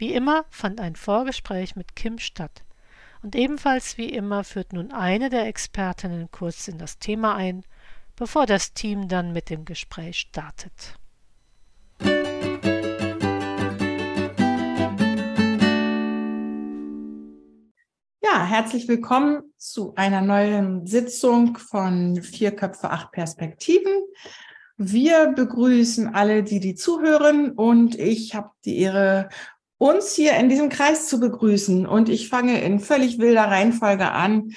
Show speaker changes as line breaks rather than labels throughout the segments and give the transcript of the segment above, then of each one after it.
Wie immer fand ein Vorgespräch mit Kim statt. Und ebenfalls wie immer führt nun eine der Expertinnen kurz in das Thema ein, bevor das Team dann mit dem Gespräch startet.
Ja, herzlich willkommen zu einer neuen Sitzung von Vier Köpfe, acht Perspektiven. Wir begrüßen alle, die die zuhören und ich habe die Ehre, uns hier in diesem Kreis zu begrüßen. Und ich fange in völlig wilder Reihenfolge an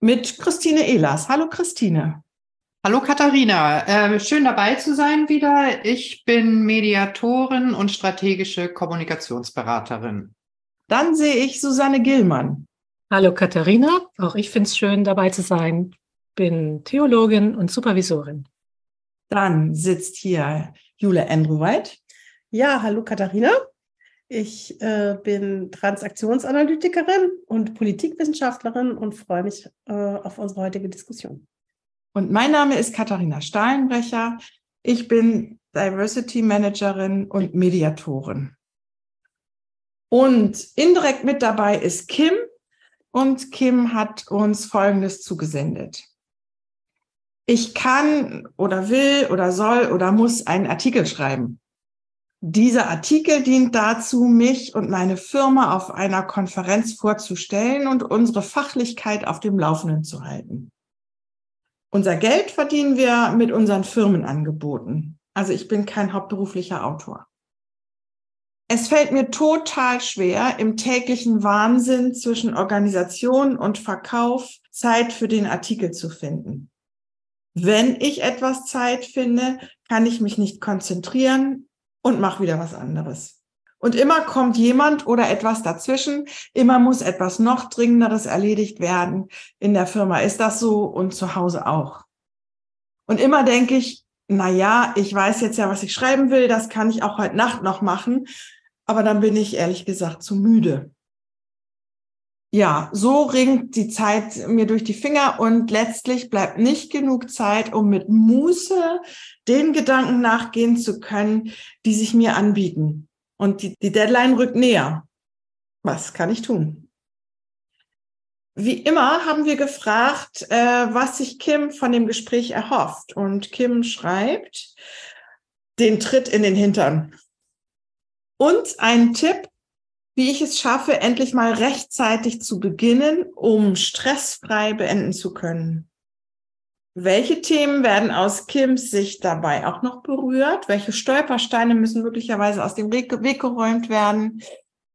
mit Christine Ehlers. Hallo Christine.
Hallo Katharina, äh, schön dabei zu sein wieder. Ich bin Mediatorin und strategische Kommunikationsberaterin.
Dann sehe ich Susanne Gillmann.
Hallo Katharina, auch ich finde es schön dabei zu sein. Bin Theologin und Supervisorin.
Dann sitzt hier Jule Andreweit.
Ja, hallo Katharina. Ich äh, bin Transaktionsanalytikerin und Politikwissenschaftlerin und freue mich äh, auf unsere heutige Diskussion.
Und mein Name ist Katharina Stahlenbrecher. Ich bin Diversity Managerin und Mediatorin. Und indirekt mit dabei ist Kim. Und Kim hat uns Folgendes zugesendet ich kann oder will oder soll oder muss einen Artikel schreiben. Dieser Artikel dient dazu, mich und meine Firma auf einer Konferenz vorzustellen und unsere Fachlichkeit auf dem Laufenden zu halten. Unser Geld verdienen wir mit unseren Firmenangeboten. Also ich bin kein hauptberuflicher Autor. Es fällt mir total schwer, im täglichen Wahnsinn zwischen Organisation und Verkauf Zeit für den Artikel zu finden. Wenn ich etwas Zeit finde, kann ich mich nicht konzentrieren und mache wieder was anderes. Und immer kommt jemand oder etwas dazwischen. Immer muss etwas noch Dringenderes erledigt werden. In der Firma ist das so und zu Hause auch. Und immer denke ich, na ja, ich weiß jetzt ja, was ich schreiben will. Das kann ich auch heute Nacht noch machen. Aber dann bin ich ehrlich gesagt zu müde ja, so ringt die Zeit mir durch die Finger und letztlich bleibt nicht genug Zeit, um mit Muße den Gedanken nachgehen zu können, die sich mir anbieten. Und die, die Deadline rückt näher. Was kann ich tun? Wie immer haben wir gefragt, äh, was sich Kim von dem Gespräch erhofft. Und Kim schreibt, den Tritt in den Hintern. Und ein Tipp, wie ich es schaffe, endlich mal rechtzeitig zu beginnen, um stressfrei beenden zu können. Welche Themen werden aus Kims Sicht dabei auch noch berührt? Welche Stolpersteine müssen möglicherweise aus dem Weg, geräumt werden?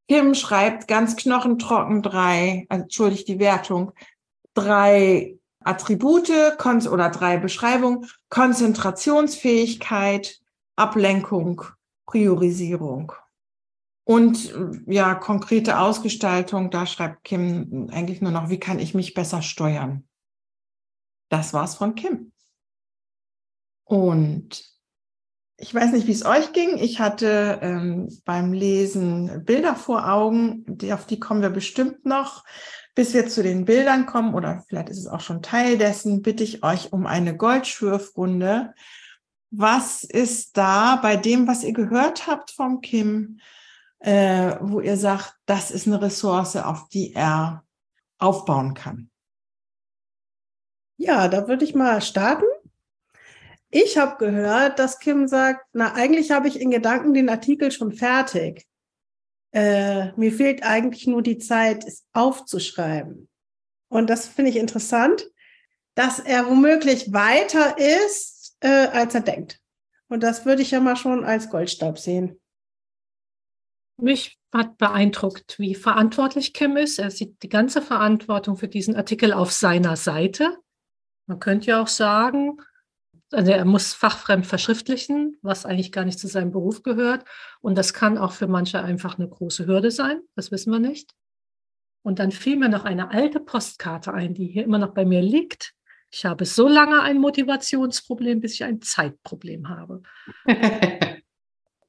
Kim schreibt ganz knochentrocken drei, entschuldigt die Wertung, drei Attribute oder drei Beschreibungen, Konzentrationsfähigkeit, Ablenkung, Priorisierung. Und ja, konkrete Ausgestaltung, da schreibt Kim eigentlich nur noch, wie kann ich mich besser steuern? Das war's von Kim. Und ich weiß nicht, wie es euch ging. Ich hatte ähm, beim Lesen Bilder vor Augen, die, auf die kommen wir bestimmt noch. Bis wir zu den Bildern kommen, oder vielleicht ist es auch schon Teil dessen, bitte ich euch um eine Goldschürfrunde. Was ist da bei dem, was ihr gehört habt vom Kim? Äh, wo ihr sagt, das ist eine Ressource, auf die er aufbauen kann?
Ja, da würde ich mal starten. Ich habe gehört, dass Kim sagt, na, eigentlich habe ich in Gedanken den Artikel schon fertig. Äh, mir fehlt eigentlich nur die Zeit, es aufzuschreiben. Und das finde ich interessant, dass er womöglich weiter ist, äh, als er denkt. Und das würde ich ja mal schon als Goldstab sehen.
Mich hat beeindruckt, wie verantwortlich Kim ist. Er sieht die ganze Verantwortung für diesen Artikel auf seiner Seite. Man könnte ja auch sagen, also er muss fachfremd verschriftlichen, was eigentlich gar nicht zu seinem Beruf gehört. Und das kann auch für manche einfach eine große Hürde sein. Das wissen wir nicht. Und dann fiel mir noch eine alte Postkarte ein, die hier immer noch bei mir liegt. Ich habe so lange ein Motivationsproblem, bis ich ein Zeitproblem habe.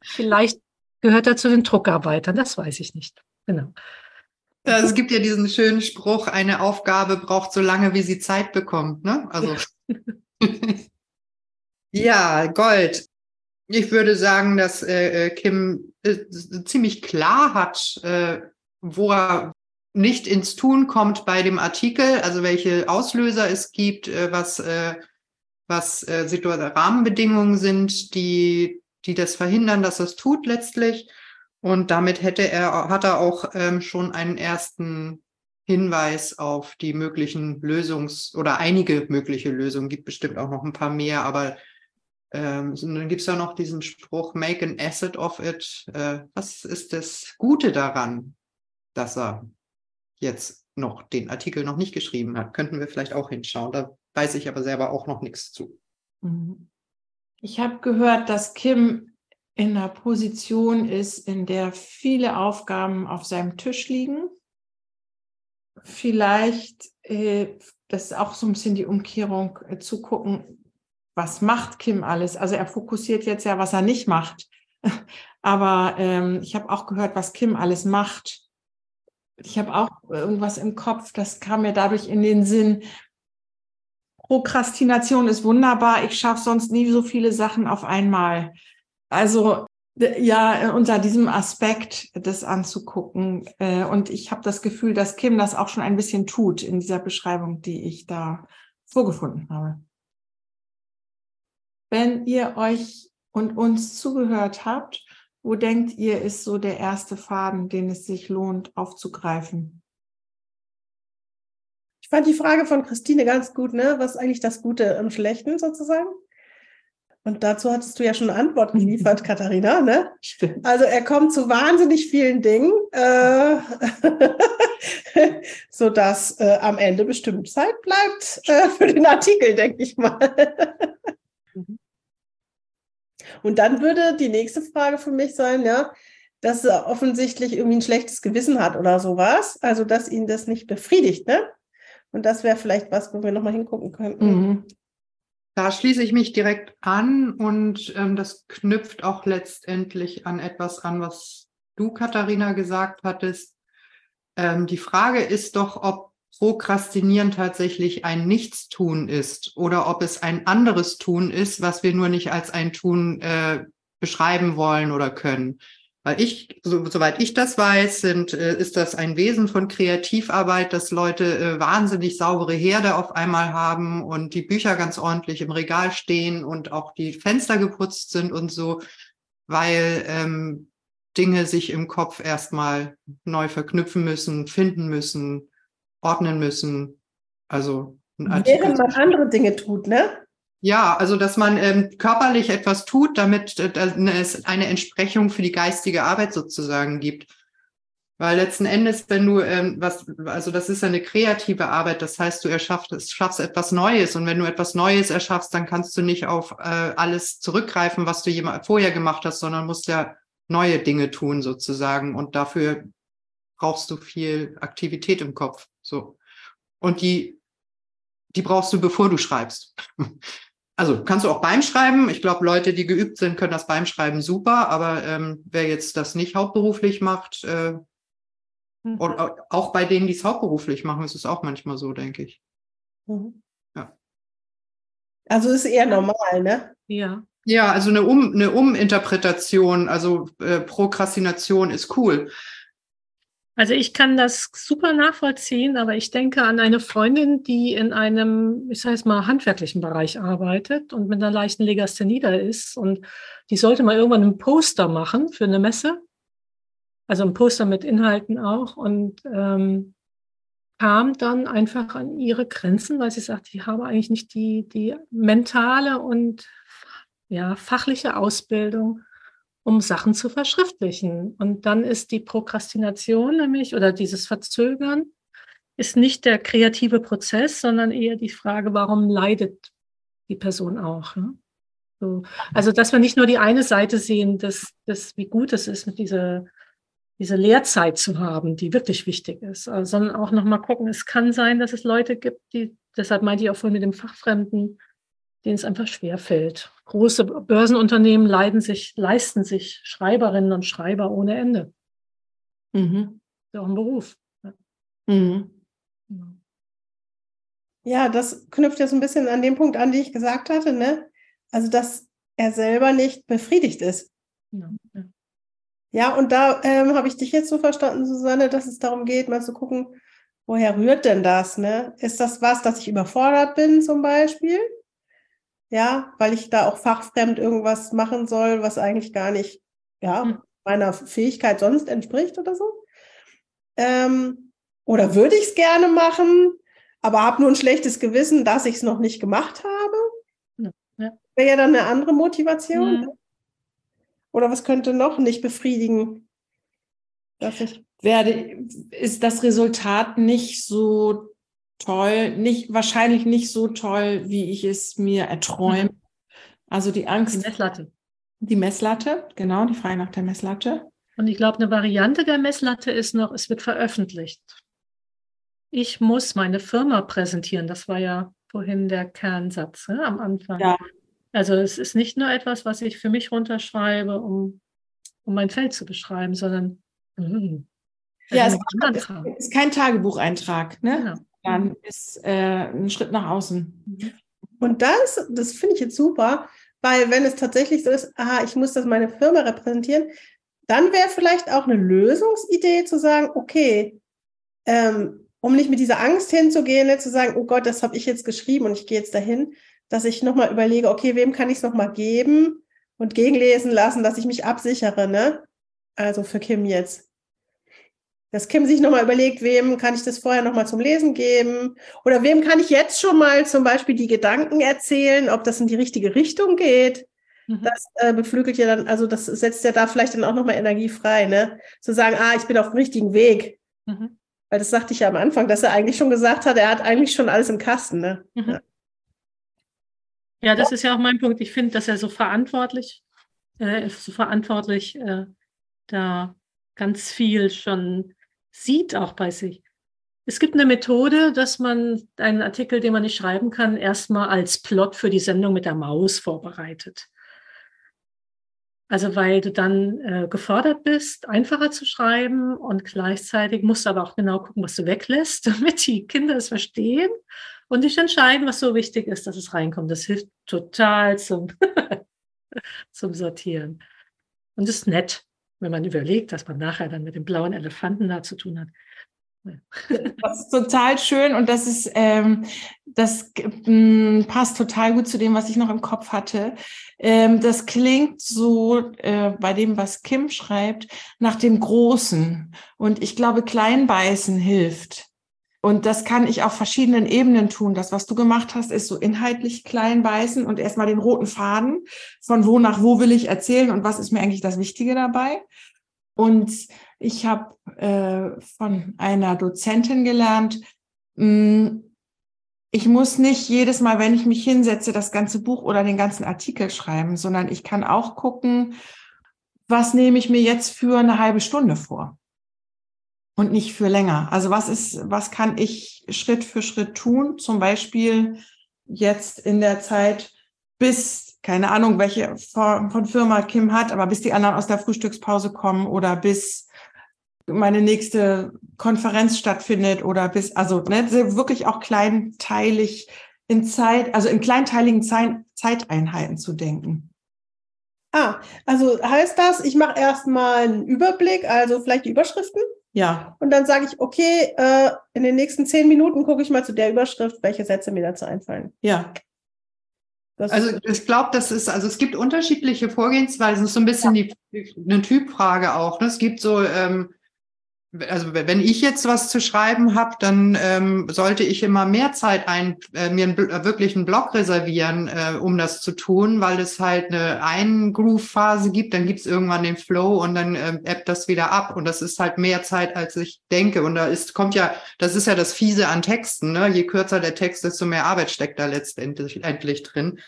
Vielleicht gehört er zu den Druckarbeitern, das weiß ich nicht. Genau.
Es gibt ja diesen schönen Spruch, eine Aufgabe braucht so lange, wie sie Zeit bekommt. Ne? Also ja, Gold. Ich würde sagen, dass äh, äh Kim äh, ziemlich klar hat, äh, wo er nicht ins Tun kommt bei dem Artikel, also welche Auslöser es gibt, äh, was, äh, was Rahmenbedingungen sind, die, die das verhindern, dass es tut letztlich. Und damit hätte er, hat er auch ähm, schon einen ersten Hinweis auf die möglichen Lösungs- oder einige mögliche Lösungen, gibt bestimmt auch noch ein paar mehr, aber ähm, dann gibt es ja noch diesen Spruch, make an asset of it. Äh, was ist das Gute daran, dass er jetzt noch den Artikel noch nicht geschrieben hat? Könnten wir vielleicht auch hinschauen. Da weiß ich aber selber auch noch nichts zu.
Mhm. Ich habe gehört, dass Kim in einer Position ist, in der viele Aufgaben auf seinem Tisch liegen. Vielleicht, äh, das ist auch so ein bisschen die Umkehrung, äh, zu gucken, was macht Kim alles? Also er fokussiert jetzt ja, was er nicht macht. Aber ähm, ich habe auch gehört, was Kim alles macht. Ich habe auch irgendwas im Kopf, das kam mir dadurch in den Sinn. Prokrastination ist wunderbar. Ich schaffe sonst nie so viele Sachen auf einmal. Also ja, unter diesem Aspekt das anzugucken. Äh, und ich habe das Gefühl, dass Kim das auch schon ein bisschen tut in dieser Beschreibung, die ich da vorgefunden habe. Wenn ihr euch und uns zugehört habt, wo denkt ihr, ist so der erste Faden, den es sich lohnt aufzugreifen?
Ich fand die Frage von Christine ganz gut, ne? Was ist eigentlich das Gute im Schlechten sozusagen? Und dazu hattest du ja schon eine Antwort geliefert, Katharina. Ne?
Stimmt.
Also er kommt zu wahnsinnig vielen Dingen, äh, sodass äh, am Ende bestimmt Zeit bleibt äh, für den Artikel, denke ich mal. Und dann würde die nächste Frage für mich sein, ja, dass er offensichtlich irgendwie ein schlechtes Gewissen hat oder sowas. Also, dass ihn das nicht befriedigt, ne? Und das wäre vielleicht was, wo wir nochmal hingucken könnten. Mhm.
Da schließe ich mich direkt an und ähm, das knüpft auch letztendlich an etwas an, was du, Katharina, gesagt hattest. Ähm, die Frage ist doch, ob Prokrastinieren tatsächlich ein Nichtstun ist oder ob es ein anderes Tun ist, was wir nur nicht als ein Tun äh, beschreiben wollen oder können. Weil ich, so, soweit ich das weiß, sind, äh, ist das ein Wesen von Kreativarbeit, dass Leute äh, wahnsinnig saubere Herde auf einmal haben und die Bücher ganz ordentlich im Regal stehen und auch die Fenster geputzt sind und so, weil ähm, Dinge sich im Kopf erstmal neu verknüpfen müssen, finden müssen, ordnen müssen. Also
Während man andere Dinge tut, ne?
Ja, also dass man ähm, körperlich etwas tut, damit äh, es eine Entsprechung für die geistige Arbeit sozusagen gibt. Weil letzten Endes, wenn du ähm, was, also das ist eine kreative Arbeit, das heißt, du erschaffst, schaffst etwas Neues und wenn du etwas Neues erschaffst, dann kannst du nicht auf äh, alles zurückgreifen, was du jemand vorher gemacht hast, sondern musst ja neue Dinge tun sozusagen und dafür brauchst du viel Aktivität im Kopf. So. Und die, die brauchst du, bevor du schreibst. Also kannst du auch beim Schreiben. Ich glaube, Leute, die geübt sind, können das beim Schreiben super, aber ähm, wer jetzt das nicht hauptberuflich macht, äh, mhm. oder auch bei denen, die es hauptberuflich machen, ist es auch manchmal so, denke ich.
Mhm. Ja. Also ist eher normal, ne?
Ja.
Ja, also eine, um, eine Uminterpretation, also äh, Prokrastination ist cool.
Also ich kann das super nachvollziehen, aber ich denke an eine Freundin, die in einem, ich sage es mal, handwerklichen Bereich arbeitet und mit einer leichten Legasthenie da ist. Und die sollte mal irgendwann einen Poster machen für eine Messe. Also ein Poster mit Inhalten auch. Und ähm, kam dann einfach an ihre Grenzen, weil sie sagt, ich habe eigentlich nicht die, die mentale und ja, fachliche Ausbildung, um Sachen zu verschriftlichen. Und dann ist die Prokrastination nämlich oder dieses Verzögern ist nicht der kreative Prozess, sondern eher die Frage, warum leidet die Person auch. Ne? So. Also, dass wir nicht nur die eine Seite sehen, dass, dass wie gut es ist, mit dieser, diese Lehrzeit zu haben, die wirklich wichtig ist, sondern auch nochmal gucken, es kann sein, dass es Leute gibt, die, deshalb meinte ich auch vorhin mit dem Fachfremden, denen es einfach schwerfällt. Große Börsenunternehmen leiden sich, leisten sich Schreiberinnen und Schreiber ohne Ende. Mhm. Das ist auch ein Beruf. Ja. Mhm.
Ja, das knüpft ja so ein bisschen an den Punkt an, den ich gesagt hatte, ne? Also, dass er selber nicht befriedigt ist. Ja, ja. ja und da ähm, habe ich dich jetzt so verstanden, Susanne, dass es darum geht, mal zu gucken, woher rührt denn das? Ne? Ist das was, dass ich überfordert bin zum Beispiel? Ja, weil ich da auch fachfremd irgendwas machen soll, was eigentlich gar nicht ja, hm. meiner Fähigkeit sonst entspricht oder so? Ähm, oder würde ich es gerne machen? aber habe nur ein schlechtes Gewissen, dass ich es noch nicht gemacht habe. Ja. Wäre ja dann eine andere Motivation. Mhm. Oder was könnte noch nicht befriedigen?
Dass ich werde, ist das Resultat nicht so toll, nicht, wahrscheinlich nicht so toll, wie ich es mir erträume. Mhm. Also die Angst.
Die Messlatte.
Die Messlatte, genau, die Frage nach der Messlatte.
Und ich glaube, eine Variante der Messlatte ist noch, es wird veröffentlicht ich muss meine Firma präsentieren. Das war ja vorhin der Kernsatz ne, am Anfang. Ja. Also es ist nicht nur etwas, was ich für mich runterschreibe, um, um mein Feld zu beschreiben, sondern
mh, ja, es ist, ist kein Tagebucheintrag, ne? Genau. Dann ist äh, ein Schritt nach außen.
Mhm. Und das, das finde ich jetzt super, weil wenn es tatsächlich so ist, aha, ich muss das meine Firma repräsentieren, dann wäre vielleicht auch eine Lösungsidee zu sagen, okay, ähm, um nicht mit dieser Angst hinzugehen, ne, zu sagen, oh Gott, das habe ich jetzt geschrieben und ich gehe jetzt dahin, dass ich nochmal überlege, okay, wem kann ich es nochmal geben und gegenlesen lassen, dass ich mich absichere, ne? Also für Kim jetzt. Dass Kim sich nochmal überlegt, wem kann ich das vorher nochmal zum Lesen geben? Oder wem kann ich jetzt schon mal zum Beispiel die Gedanken erzählen, ob das in die richtige Richtung geht? Mhm. Das äh, beflügelt ja dann, also das setzt ja da vielleicht dann auch nochmal Energie frei, ne? Zu sagen, ah, ich bin auf dem richtigen Weg. Mhm. Weil das sagte ich ja am Anfang, dass er eigentlich schon gesagt hat, er hat eigentlich schon alles im Kasten. Ne? Mhm.
Ja. ja. das ist ja auch mein Punkt. Ich finde, dass er so verantwortlich, äh, so verantwortlich äh, da ganz viel schon sieht auch bei sich. Es gibt eine Methode, dass man einen Artikel, den man nicht schreiben kann, erstmal als Plot für die Sendung mit der Maus vorbereitet. Also weil du dann äh, gefordert bist, einfacher zu schreiben und gleichzeitig musst du aber auch genau gucken, was du weglässt, damit die Kinder es verstehen und dich entscheiden, was so wichtig ist, dass es reinkommt. Das hilft total zum, zum Sortieren. Und ist nett, wenn man überlegt, dass man nachher dann mit dem blauen Elefanten da zu tun hat.
Das ist total schön und das ist, ähm, das ähm, passt total gut zu dem, was ich noch im Kopf hatte. Ähm, das klingt so äh, bei dem, was Kim schreibt, nach dem Großen. Und ich glaube, Kleinbeißen hilft. Und das kann ich auf verschiedenen Ebenen tun. Das, was du gemacht hast, ist so inhaltlich kleinbeißen und erstmal den roten Faden von wo nach wo will ich erzählen und was ist mir eigentlich das Wichtige dabei. Und ich habe äh, von einer Dozentin gelernt, mh, hm, ich muss nicht jedes Mal, wenn ich mich hinsetze, das ganze Buch oder den ganzen Artikel schreiben, sondern ich kann auch gucken, was nehme ich mir jetzt für eine halbe Stunde vor und nicht für länger. Also was ist, was kann ich Schritt für Schritt tun? Zum Beispiel jetzt in der Zeit bis, keine Ahnung, welche Form von Firma Kim hat, aber bis die anderen aus der Frühstückspause kommen oder bis meine nächste Konferenz stattfindet oder bis, also ne, wirklich auch kleinteilig in Zeit, also in kleinteiligen Zeit, Zeiteinheiten zu denken.
Ah, also heißt das, ich mache erstmal einen Überblick, also vielleicht die Überschriften?
Ja.
Und dann sage ich, okay, äh, in den nächsten zehn Minuten gucke ich mal zu der Überschrift, welche Sätze mir dazu einfallen.
Ja.
Das also ich glaube, das ist, also es gibt unterschiedliche Vorgehensweisen, das ist so ein bisschen ja. die, eine Typfrage auch. Ne? Es gibt so ähm, also wenn ich jetzt was zu schreiben habe, dann ähm, sollte ich immer mehr Zeit ein, äh, mir einen, äh, wirklich einen Blog reservieren, äh, um das zu tun, weil es halt eine Ein-Groove-Phase gibt, dann gibt es irgendwann den Flow und dann äh, ebbt das wieder ab. Und das ist halt mehr Zeit, als ich denke. Und da ist, kommt ja, das ist ja das Fiese an Texten, ne? Je kürzer der Text, desto mehr Arbeit steckt da letztendlich endlich drin.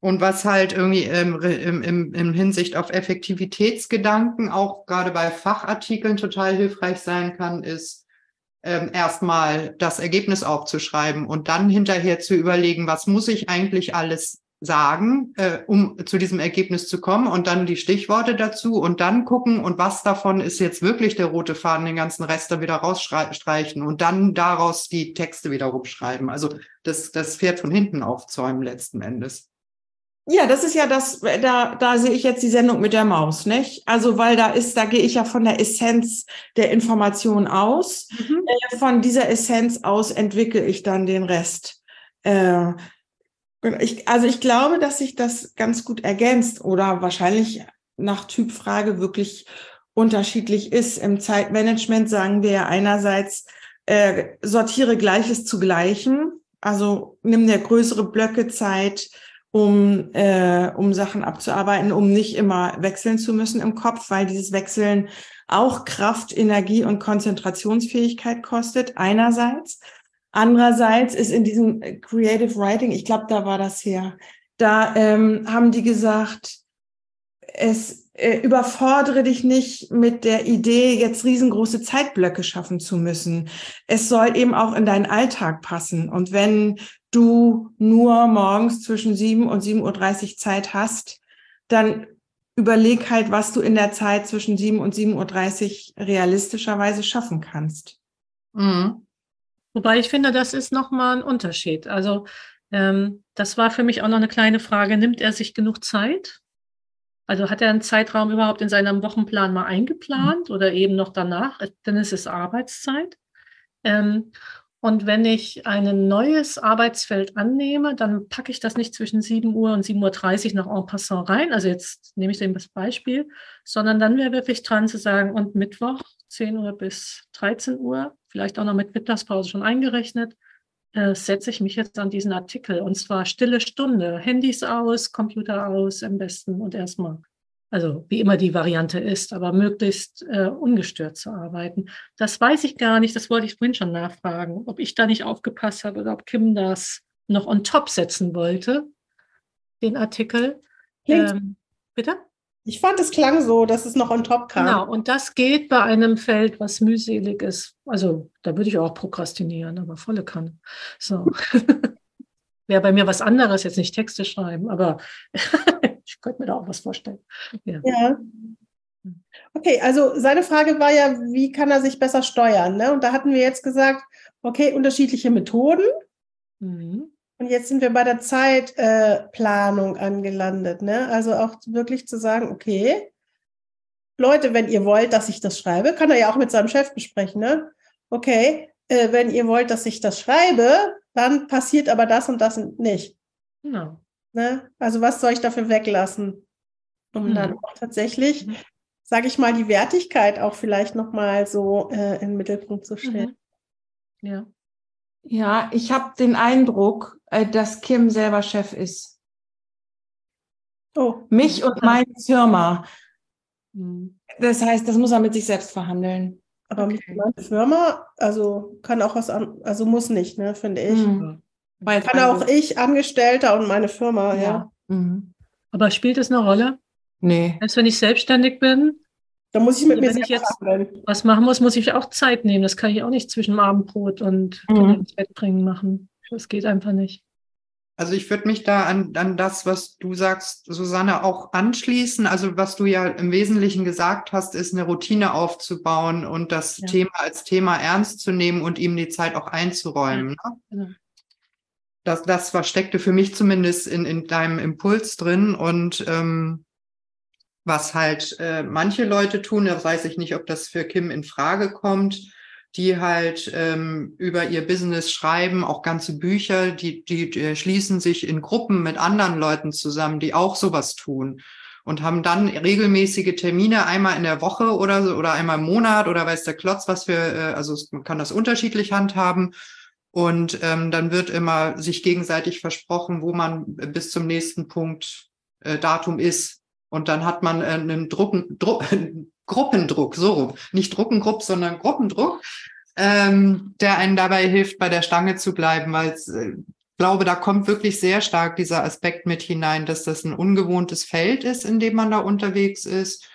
Und was halt irgendwie im, im, im, im Hinsicht auf Effektivitätsgedanken auch gerade bei Fachartikeln total hilfreich sein kann, ist ähm, erstmal das Ergebnis aufzuschreiben und dann hinterher zu überlegen, was muss ich eigentlich alles sagen, äh, um zu diesem Ergebnis zu kommen und dann die Stichworte dazu und dann gucken und was davon ist jetzt wirklich der rote Faden, den ganzen Rest da wieder rausstreichen und dann daraus die Texte wieder rumschreiben. Also das, das Pferd von hinten aufzäumen letzten Endes.
Ja, das ist ja das, da, da sehe ich jetzt die Sendung mit der Maus, nicht? Also, weil da ist, da gehe ich ja von der Essenz der Information aus. Mhm. Äh, von dieser Essenz aus entwickle ich dann den Rest. Äh, ich, also ich glaube, dass sich das ganz gut ergänzt oder wahrscheinlich nach Typfrage wirklich unterschiedlich ist. Im Zeitmanagement sagen wir ja einerseits, äh, sortiere Gleiches zu Gleichen. Also nimm dir größere Blöcke Zeit, um, äh, um Sachen abzuarbeiten, um nicht immer wechseln zu müssen im Kopf, weil dieses Wechseln auch Kraft, Energie und Konzentrationsfähigkeit kostet, einerseits. Andererseits ist in diesem Creative Writing, ich glaube, da war das hier, da ähm, haben die gesagt, es äh, überfordere dich nicht mit der Idee, jetzt riesengroße Zeitblöcke schaffen zu müssen. Es soll eben auch in deinen Alltag passen. Und wenn du nur morgens zwischen 7 und 7.30 Uhr Zeit hast, dann überleg halt, was du in der Zeit zwischen 7 und 7.30 Uhr realistischerweise schaffen kannst.
Mhm. Wobei ich finde, das ist nochmal ein Unterschied. Also ähm, das war für mich auch noch eine kleine Frage. Nimmt er sich genug Zeit? Also hat er einen Zeitraum überhaupt in seinem Wochenplan mal eingeplant mhm. oder eben noch danach? Dann ist es Arbeitszeit. Ähm, und wenn ich ein neues Arbeitsfeld annehme, dann packe ich das nicht zwischen 7 Uhr und 7.30 Uhr noch en passant rein. Also jetzt nehme ich dem das Beispiel, sondern dann wäre wirklich dran zu sagen, und Mittwoch 10 Uhr bis 13 Uhr, vielleicht auch noch mit Mittagspause schon eingerechnet, äh, setze ich mich jetzt an diesen Artikel. Und zwar stille Stunde, Handys aus, Computer aus am besten und erstmal also wie immer die Variante ist, aber möglichst äh, ungestört zu arbeiten. Das weiß ich gar nicht, das wollte ich vorhin schon nachfragen, ob ich da nicht aufgepasst habe oder ob Kim das noch on top setzen wollte, den Artikel. Ähm, bitte?
Ich fand, es klang so, dass es noch on top kam.
Genau, und das geht bei einem Feld, was mühselig ist. Also da würde ich auch prokrastinieren, aber volle Kanne. So. Wäre bei mir was anderes, jetzt nicht Texte schreiben, aber ich könnte mir da auch was vorstellen.
Ja. ja. Okay, also seine Frage war ja, wie kann er sich besser steuern? Ne? Und da hatten wir jetzt gesagt, okay, unterschiedliche Methoden. Mhm. Und jetzt sind wir bei der Zeitplanung äh, angelandet. Ne? Also auch wirklich zu sagen, okay, Leute, wenn ihr wollt, dass ich das schreibe, kann er ja auch mit seinem Chef besprechen. Ne? Okay, äh, wenn ihr wollt, dass ich das schreibe, dann passiert aber das und das nicht. Genau. Ne? Also was soll ich dafür weglassen? Um mhm. dann auch tatsächlich, mhm. sage ich mal, die Wertigkeit auch vielleicht nochmal so äh, in den Mittelpunkt zu stellen.
Mhm. Ja. Ja, ich habe den Eindruck, äh, dass Kim selber Chef ist. Oh. Mich und meine Firma. Mhm. Das heißt, das muss er mit sich selbst verhandeln.
Aber okay. mit meiner Firma, also kann auch was an, also muss nicht, ne, finde ich. Mhm. Kann auch ich, Angestellter und meine Firma, ja. ja. Mhm.
Aber spielt es eine Rolle?
Nee.
Als wenn ich selbstständig bin,
da muss ich mit
also mir wenn ich jetzt handeln. was machen muss, muss ich auch Zeit nehmen. Das kann ich auch nicht zwischen Abendbrot und mhm. ins Bett bringen machen. Das geht einfach nicht.
Also ich würde mich da an, an das, was du sagst, Susanne, auch anschließen. Also was du ja im Wesentlichen gesagt hast, ist eine Routine aufzubauen und das ja. Thema als Thema ernst zu nehmen und ihm die Zeit auch einzuräumen. Ja. Ne? Genau das, das versteckte für mich zumindest in, in deinem Impuls drin. Und ähm, was halt äh, manche Leute tun, da weiß ich nicht, ob das für Kim in Frage kommt, die halt ähm, über ihr Business schreiben, auch ganze Bücher, die, die, die schließen sich in Gruppen mit anderen Leuten zusammen, die auch sowas tun. und haben dann regelmäßige Termine einmal in der Woche oder so oder einmal im Monat oder weiß der Klotz was für, äh, also man kann das unterschiedlich handhaben. Und ähm, dann wird immer sich gegenseitig versprochen, wo man bis zum nächsten Punkt äh, Datum ist. Und dann hat man äh, einen Drucken, Druck, Gruppendruck, so nicht Druckengrupp, sondern Gruppendruck, ähm, der einen dabei hilft, bei der Stange zu bleiben, weil ich äh, glaube, da kommt wirklich sehr stark dieser Aspekt mit hinein, dass das ein ungewohntes Feld ist, in dem man da unterwegs ist.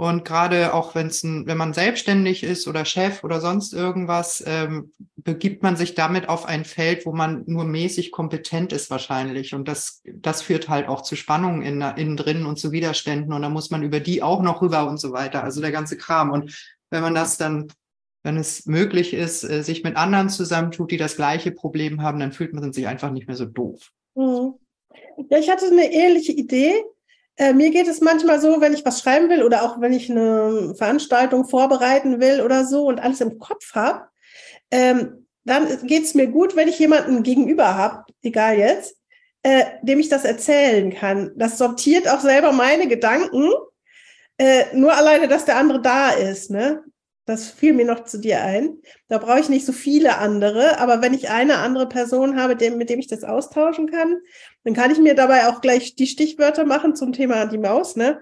Und gerade auch wenn es wenn man selbstständig ist oder Chef oder sonst irgendwas, ähm, begibt man sich damit auf ein Feld, wo man nur mäßig kompetent ist wahrscheinlich. Und das, das führt halt auch zu Spannungen in, innen drin und zu Widerständen. Und da muss man über die auch noch rüber und so weiter. Also der ganze Kram. Und wenn man das dann wenn es möglich ist, äh, sich mit anderen zusammentut, die das gleiche Problem haben, dann fühlt man sich einfach nicht mehr so doof.
Mhm. Ja, ich hatte eine ähnliche Idee. Äh, mir geht es manchmal so, wenn ich was schreiben will oder auch wenn ich eine Veranstaltung vorbereiten will oder so und alles im Kopf habe, ähm, dann geht es mir gut, wenn ich jemanden gegenüber habe, egal jetzt, äh, dem ich das erzählen kann. Das sortiert auch selber meine Gedanken. Äh, nur alleine, dass der andere da ist. Ne? Das fiel mir noch zu dir ein. Da brauche ich nicht so viele andere, aber wenn ich eine andere Person habe, dem, mit dem ich das austauschen kann, dann kann ich mir dabei auch gleich die Stichwörter machen zum Thema die Maus, ne?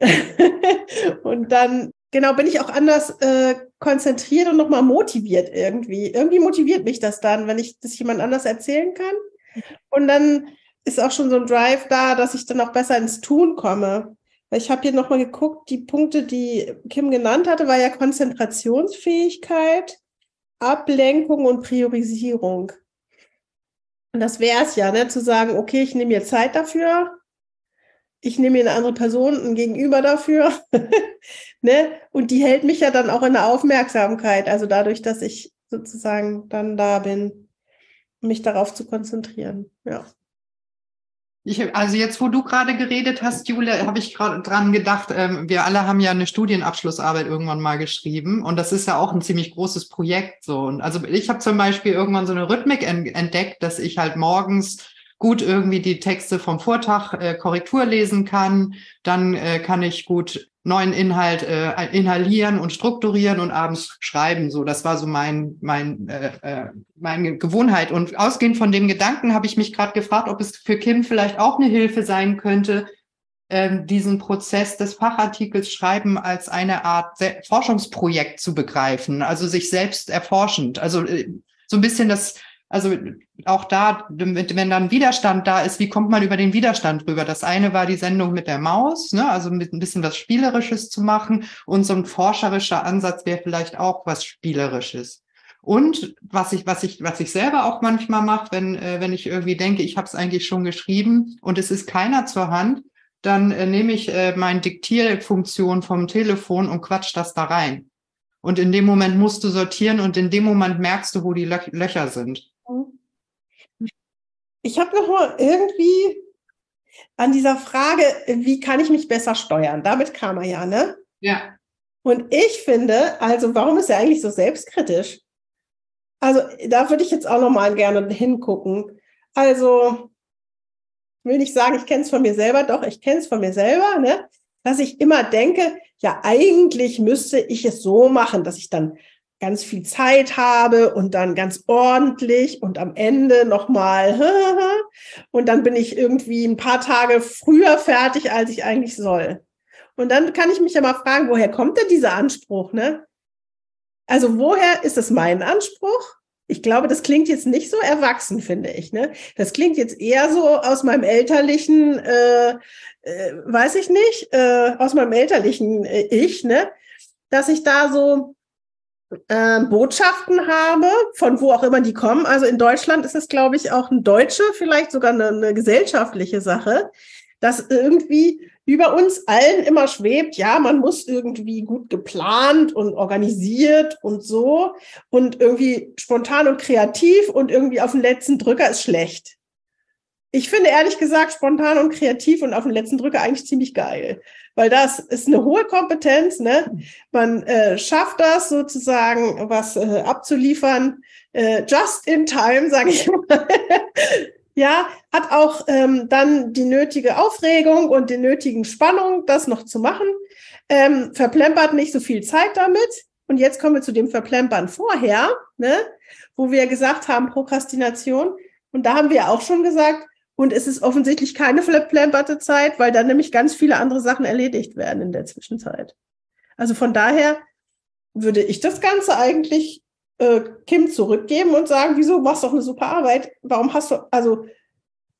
und dann, genau, bin ich auch anders äh, konzentriert und nochmal motiviert irgendwie. Irgendwie motiviert mich das dann, wenn ich das jemand anders erzählen kann. Und dann ist auch schon so ein Drive da, dass ich dann auch besser ins Tun komme. Ich habe hier nochmal geguckt, die Punkte, die Kim genannt hatte, war ja Konzentrationsfähigkeit, Ablenkung und Priorisierung. Und das wäre es ja, ne, zu sagen, okay, ich nehme mir Zeit dafür, ich nehme mir eine andere Person, ein Gegenüber dafür, ne, und die hält mich ja dann auch in der Aufmerksamkeit, also dadurch, dass ich sozusagen dann da bin, mich darauf zu konzentrieren, ja.
Ich, also jetzt, wo du gerade geredet hast, Jule, habe ich gerade dran gedacht, ähm, wir alle haben ja eine Studienabschlussarbeit irgendwann mal geschrieben und das ist ja auch ein ziemlich großes Projekt so. Und also ich habe zum Beispiel irgendwann so eine Rhythmik entdeckt, dass ich halt morgens gut irgendwie die Texte vom Vortag äh, Korrektur lesen kann, dann äh, kann ich gut neuen Inhalt äh, inhalieren und strukturieren und abends schreiben. So, das war so mein mein äh, äh, meine Gewohnheit. Und ausgehend von dem Gedanken habe ich mich gerade gefragt, ob es für Kim vielleicht auch eine Hilfe sein könnte, äh, diesen Prozess des Fachartikels Schreiben als eine Art Forschungsprojekt zu begreifen, also sich selbst erforschend. Also äh, so ein bisschen das also auch da, wenn dann Widerstand da ist, wie kommt man über den Widerstand rüber? Das eine war die Sendung mit der Maus, ne? also mit ein bisschen was Spielerisches zu machen. Und so ein forscherischer Ansatz wäre vielleicht auch was Spielerisches. Und was ich, was ich, was ich selber auch manchmal mache, wenn, äh, wenn ich irgendwie denke, ich habe es eigentlich schon geschrieben und es ist keiner zur Hand, dann äh, nehme ich äh, meine Diktierfunktion vom Telefon und quatsch das da rein. Und in dem Moment musst du sortieren und in dem Moment merkst du, wo die Löcher sind.
Ich habe noch mal irgendwie an dieser Frage, wie kann ich mich besser steuern? Damit kam er ja, ne?
Ja.
Und ich finde, also warum ist er eigentlich so selbstkritisch? Also da würde ich jetzt auch noch mal gerne hingucken. Also will nicht sagen, ich kenne es von mir selber, doch, ich kenne es von mir selber, ne? dass ich immer denke, ja, eigentlich müsste ich es so machen, dass ich dann ganz viel Zeit habe und dann ganz ordentlich und am Ende nochmal und dann bin ich irgendwie ein paar Tage früher fertig, als ich eigentlich soll. Und dann kann ich mich ja mal fragen, woher kommt denn dieser Anspruch, ne? Also woher ist es mein Anspruch? Ich glaube, das klingt jetzt nicht so erwachsen, finde ich. Ne? Das klingt jetzt eher so aus meinem elterlichen, äh, äh, weiß ich nicht, äh, aus meinem elterlichen äh, Ich, ne? dass ich da so äh, Botschaften habe, von wo auch immer die kommen. Also in Deutschland ist es, glaube ich, auch ein deutsche, vielleicht sogar eine, eine gesellschaftliche Sache, dass irgendwie über uns allen immer schwebt, ja, man muss irgendwie gut geplant und organisiert und so und irgendwie spontan und kreativ und irgendwie auf den letzten Drücker ist schlecht. Ich finde ehrlich gesagt spontan und kreativ und auf den letzten Drücker eigentlich ziemlich geil weil das ist eine hohe Kompetenz. Ne? Man äh, schafft das sozusagen, was äh, abzuliefern, äh, just in time, sage ich mal. ja, hat auch ähm, dann die nötige Aufregung und die nötigen Spannung, das noch zu machen. Ähm, verplempert nicht so viel Zeit damit. Und jetzt kommen wir zu dem Verplempern vorher, ne, wo wir gesagt haben, Prokrastination. Und da haben wir auch schon gesagt, und es ist offensichtlich keine verplemperte Zeit, weil dann nämlich ganz viele andere Sachen erledigt werden in der Zwischenzeit. Also von daher würde ich das Ganze eigentlich äh, Kim zurückgeben und sagen, wieso machst du doch eine super Arbeit? Warum hast du, also,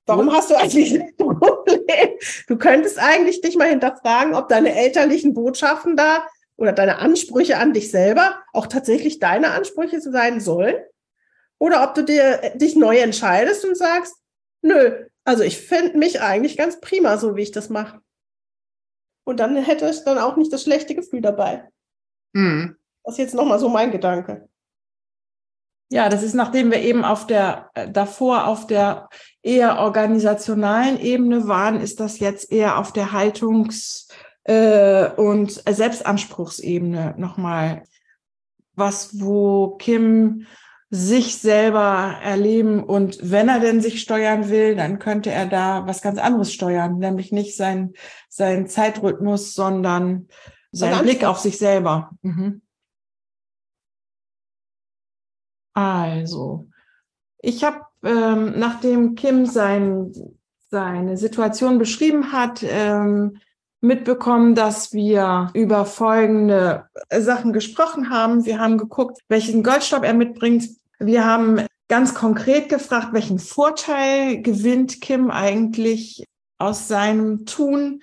warum hast du eigentlich ein Problem? Du könntest eigentlich dich mal hinterfragen, ob deine elterlichen Botschaften da oder deine Ansprüche an dich selber auch tatsächlich deine Ansprüche sein sollen. Oder ob du dir, äh, dich neu entscheidest und sagst, nö, also ich fände mich eigentlich ganz prima, so wie ich das mache. Und dann hätte ich dann auch nicht das schlechte Gefühl dabei. Mhm. Das ist jetzt nochmal so mein Gedanke.
Ja, das ist, nachdem wir eben auf der, äh, davor auf der eher organisationalen Ebene waren, ist das jetzt eher auf der Haltungs- äh, und Selbstanspruchsebene nochmal was, wo Kim sich selber erleben und wenn er denn sich steuern will, dann könnte er da was ganz anderes steuern, nämlich nicht sein, sein Zeitrhythmus, sondern sein Blick auf sich selber. Mhm. Also, ich habe, ähm, nachdem Kim sein, seine Situation beschrieben hat, ähm, mitbekommen, dass wir über folgende Sachen gesprochen haben. Wir haben geguckt, welchen Goldstaub er mitbringt. Wir haben ganz konkret gefragt, welchen Vorteil gewinnt Kim eigentlich aus seinem Tun?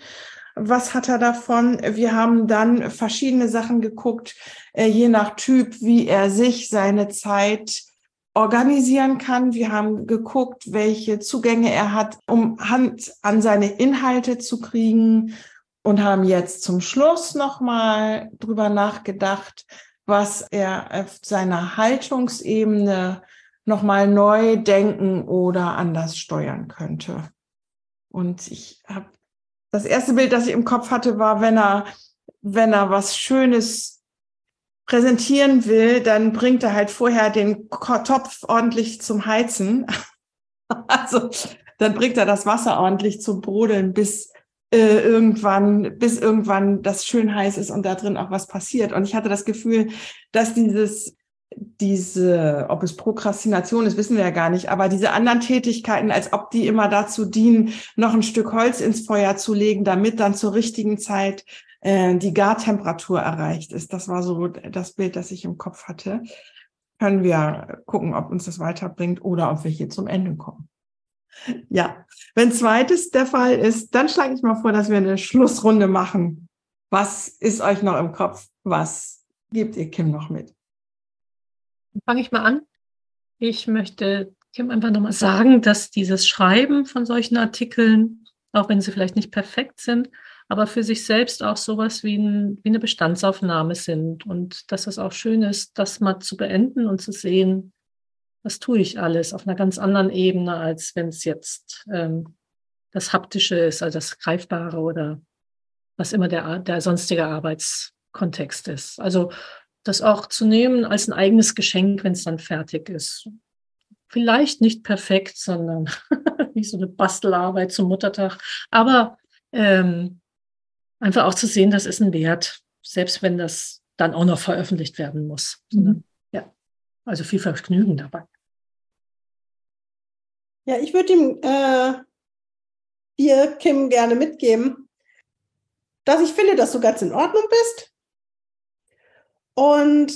Was hat er davon? Wir haben dann verschiedene Sachen geguckt, äh, je nach Typ, wie er sich seine Zeit organisieren kann. Wir haben geguckt, welche Zugänge er hat, um Hand an seine Inhalte zu kriegen und haben jetzt zum Schluss nochmal drüber nachgedacht, was er auf seiner Haltungsebene nochmal neu denken oder anders steuern könnte. Und ich habe das erste Bild, das ich im Kopf hatte, war, wenn er, wenn er was Schönes präsentieren will, dann bringt er halt vorher den Topf ordentlich zum Heizen. Also dann bringt er das Wasser ordentlich zum Brodeln, bis äh, irgendwann, bis irgendwann das schön heiß ist und da drin auch was passiert. Und ich hatte das Gefühl, dass dieses diese, ob es Prokrastination ist, wissen wir ja gar nicht, aber diese anderen Tätigkeiten, als ob die immer dazu dienen, noch ein Stück Holz ins Feuer zu legen, damit dann zur richtigen Zeit äh, die Gartemperatur erreicht ist. Das war so das Bild, das ich im Kopf hatte. Können wir gucken, ob uns das weiterbringt oder ob wir hier zum Ende kommen. Ja, wenn zweites der Fall ist, dann schlage ich mal vor, dass wir eine Schlussrunde machen. Was ist euch noch im Kopf? Was gebt ihr Kim noch mit?
Fange ich mal an. Ich möchte Kim einfach nochmal sagen, dass dieses Schreiben von solchen Artikeln, auch wenn sie vielleicht nicht perfekt sind, aber für sich selbst auch sowas wie, ein, wie eine Bestandsaufnahme sind und dass es auch schön ist, das mal zu beenden und zu sehen, was tue ich alles auf einer ganz anderen Ebene, als wenn es jetzt ähm, das Haptische ist, also das Greifbare oder was immer der, der sonstige Arbeitskontext ist. Also das auch zu nehmen als ein eigenes Geschenk, wenn es dann fertig ist. Vielleicht nicht perfekt, sondern wie so eine Bastelarbeit zum Muttertag. Aber ähm, einfach auch zu sehen, das ist ein Wert, selbst wenn das dann auch noch veröffentlicht werden muss. Mhm. Also viel Vergnügen dabei.
Ja, ich würde ihm äh, dir, Kim, gerne mitgeben, dass ich finde, dass du ganz in Ordnung bist und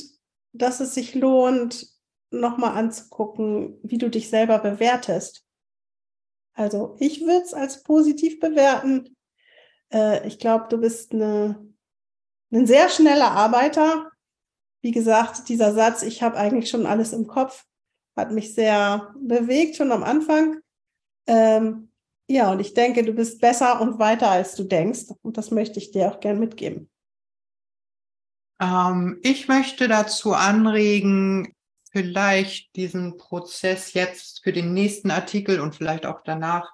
dass es sich lohnt, nochmal anzugucken, wie du dich selber bewertest. Also ich würde es als positiv bewerten. Äh, ich glaube, du bist eine, ein sehr schneller Arbeiter wie gesagt, dieser Satz, ich habe eigentlich schon alles im Kopf, hat mich sehr bewegt, schon am Anfang. Ähm, ja, und ich denke, du bist besser und weiter, als du denkst. Und das möchte ich dir auch gern mitgeben.
Ähm, ich möchte dazu anregen, vielleicht diesen Prozess jetzt für den nächsten Artikel und vielleicht auch danach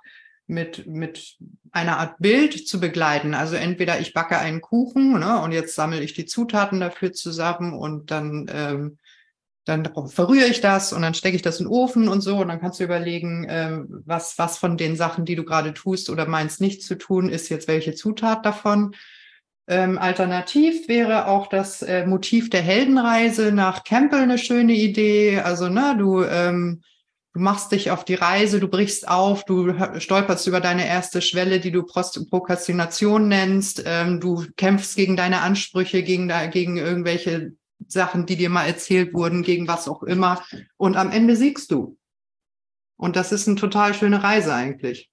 mit, mit einer Art Bild zu begleiten. Also entweder ich backe einen Kuchen ne, und jetzt sammle ich die Zutaten dafür zusammen und dann, ähm, dann verrühre ich das und dann stecke ich das in den Ofen und so. Und dann kannst du überlegen, äh, was, was von den Sachen, die du gerade tust oder meinst nicht zu tun, ist jetzt welche Zutat davon. Ähm, alternativ wäre auch das äh, Motiv der Heldenreise nach Campbell eine schöne Idee. Also, ne, du, ähm, du machst dich auf die Reise, du brichst auf, du stolperst über deine erste Schwelle, die du Prokrastination nennst, ähm, du kämpfst gegen deine Ansprüche, gegen, gegen irgendwelche Sachen, die dir mal erzählt wurden, gegen was auch immer. Und am Ende siegst du. Und das ist eine total schöne Reise eigentlich.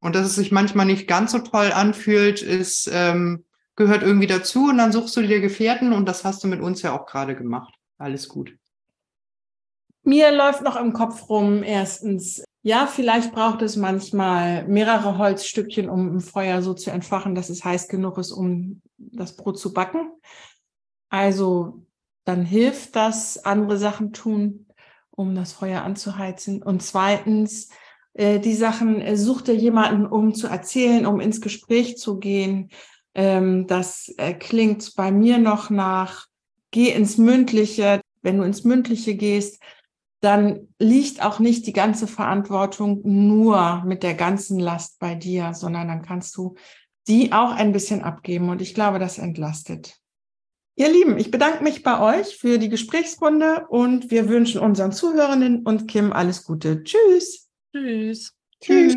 Und dass es sich manchmal nicht ganz so toll anfühlt, ist, ähm, gehört irgendwie dazu. Und dann suchst du dir Gefährten und das hast du mit uns ja auch gerade gemacht. Alles gut.
Mir läuft noch im Kopf rum, erstens, ja, vielleicht braucht es manchmal mehrere Holzstückchen, um ein Feuer so zu entfachen, dass es heiß genug ist, um das Brot zu backen. Also dann hilft das, andere Sachen tun, um das Feuer anzuheizen. Und zweitens, äh, die Sachen, äh, such dir jemanden, um zu erzählen, um ins Gespräch zu gehen. Ähm, das äh, klingt bei mir noch nach, geh ins Mündliche. Wenn du ins Mündliche gehst, dann liegt auch nicht die ganze Verantwortung nur mit der ganzen Last bei dir, sondern dann kannst du die auch ein bisschen abgeben. Und ich glaube, das entlastet. Ihr Lieben, ich bedanke mich bei euch für die Gesprächsrunde und wir wünschen unseren Zuhörenden und Kim alles Gute. Tschüss.
Tschüss.
Tschüss.